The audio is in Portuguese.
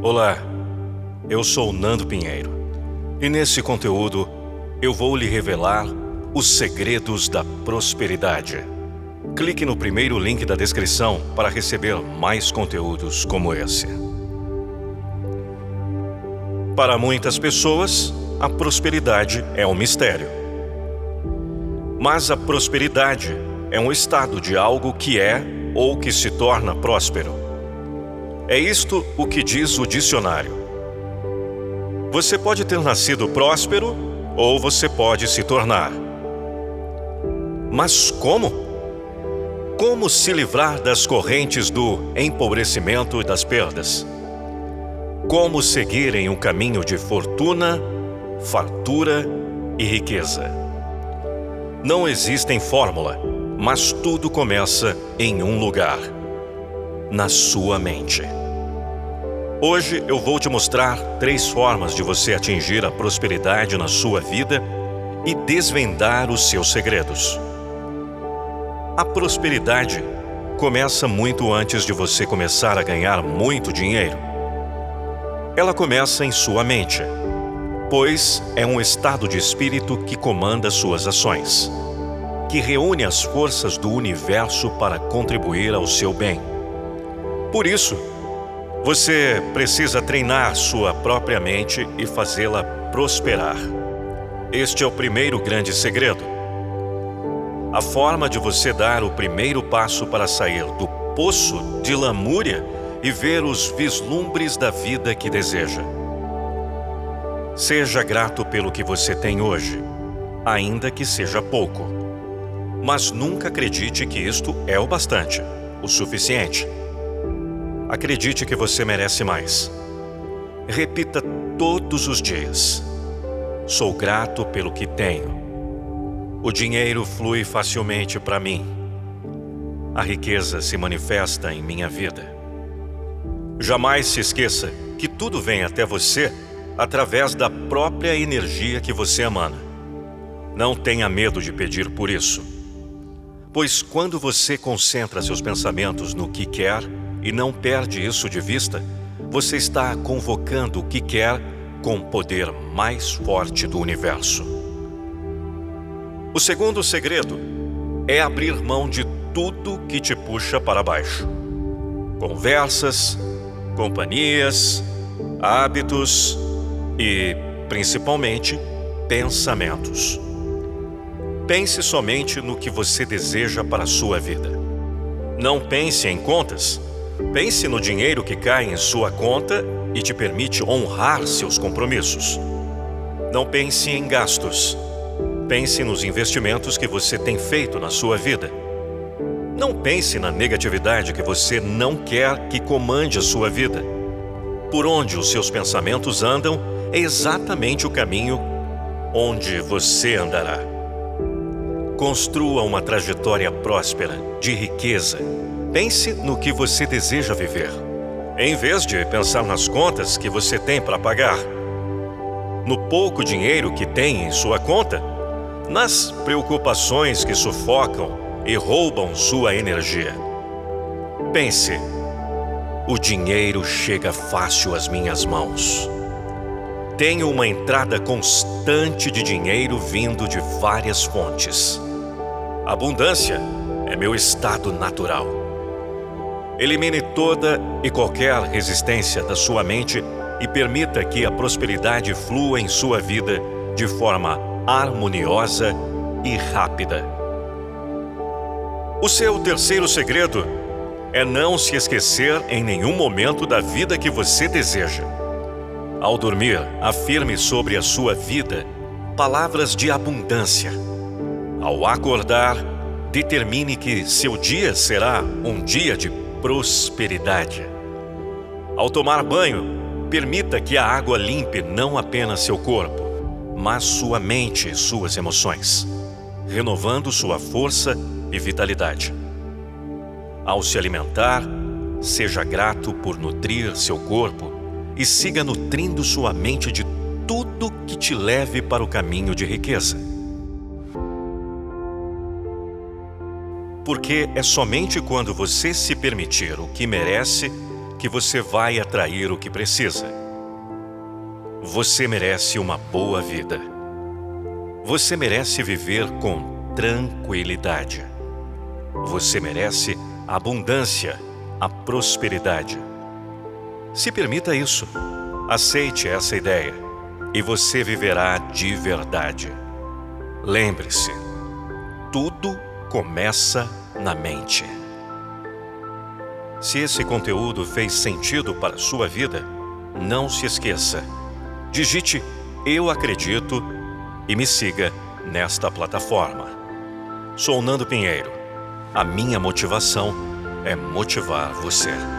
Olá, eu sou Nando Pinheiro e nesse conteúdo eu vou lhe revelar os segredos da prosperidade. Clique no primeiro link da descrição para receber mais conteúdos como esse. Para muitas pessoas, a prosperidade é um mistério. Mas a prosperidade é um estado de algo que é ou que se torna próspero. É isto o que diz o dicionário. Você pode ter nascido próspero ou você pode se tornar. Mas como? Como se livrar das correntes do empobrecimento e das perdas? Como seguir em um caminho de fortuna, fartura e riqueza? Não existem fórmula, mas tudo começa em um lugar na sua mente. Hoje eu vou te mostrar três formas de você atingir a prosperidade na sua vida e desvendar os seus segredos. A prosperidade começa muito antes de você começar a ganhar muito dinheiro. Ela começa em sua mente, pois é um estado de espírito que comanda suas ações, que reúne as forças do universo para contribuir ao seu bem. Por isso, você precisa treinar sua própria mente e fazê-la prosperar. Este é o primeiro grande segredo. A forma de você dar o primeiro passo para sair do poço de lamúria e ver os vislumbres da vida que deseja. Seja grato pelo que você tem hoje, ainda que seja pouco. Mas nunca acredite que isto é o bastante, o suficiente. Acredite que você merece mais. Repita todos os dias: Sou grato pelo que tenho. O dinheiro flui facilmente para mim. A riqueza se manifesta em minha vida. Jamais se esqueça que tudo vem até você através da própria energia que você emana. Não tenha medo de pedir por isso. Pois quando você concentra seus pensamentos no que quer, e não perde isso de vista, você está convocando o que quer com o poder mais forte do universo. O segundo segredo é abrir mão de tudo que te puxa para baixo. Conversas, companhias, hábitos e, principalmente, pensamentos. Pense somente no que você deseja para a sua vida. Não pense em contas Pense no dinheiro que cai em sua conta e te permite honrar seus compromissos. Não pense em gastos. Pense nos investimentos que você tem feito na sua vida. Não pense na negatividade que você não quer que comande a sua vida. Por onde os seus pensamentos andam é exatamente o caminho onde você andará. Construa uma trajetória próspera, de riqueza, Pense no que você deseja viver, em vez de pensar nas contas que você tem para pagar, no pouco dinheiro que tem em sua conta, nas preocupações que sufocam e roubam sua energia. Pense: o dinheiro chega fácil às minhas mãos. Tenho uma entrada constante de dinheiro vindo de várias fontes. Abundância é meu estado natural. Elimine toda e qualquer resistência da sua mente e permita que a prosperidade flua em sua vida de forma harmoniosa e rápida. O seu terceiro segredo é não se esquecer em nenhum momento da vida que você deseja. Ao dormir, afirme sobre a sua vida palavras de abundância. Ao acordar, determine que seu dia será um dia de prosperidade. Ao tomar banho, permita que a água limpe não apenas seu corpo, mas sua mente e suas emoções, renovando sua força e vitalidade. Ao se alimentar, seja grato por nutrir seu corpo e siga nutrindo sua mente de tudo que te leve para o caminho de riqueza. Porque é somente quando você se permitir o que merece que você vai atrair o que precisa. Você merece uma boa vida. Você merece viver com tranquilidade. Você merece a abundância, a prosperidade. Se permita isso. Aceite essa ideia e você viverá de verdade. Lembre-se, tudo começa na mente. Se esse conteúdo fez sentido para a sua vida, não se esqueça. Digite Eu Acredito e me siga nesta plataforma. Sou Nando Pinheiro. A minha motivação é motivar você.